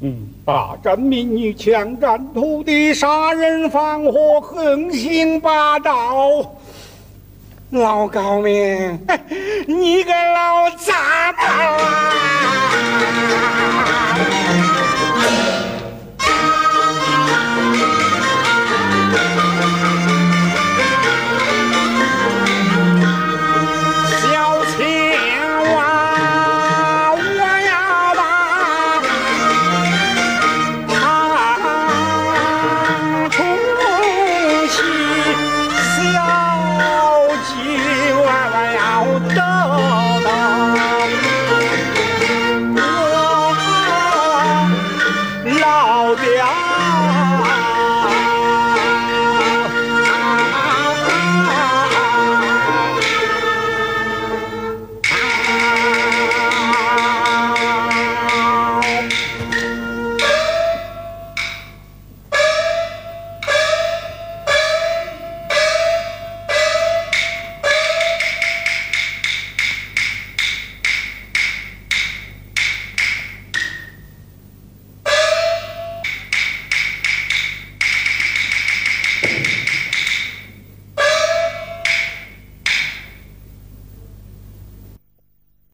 嗯霸占民女强占土地杀人放火横行霸道。老高明 你个老杂毛啊！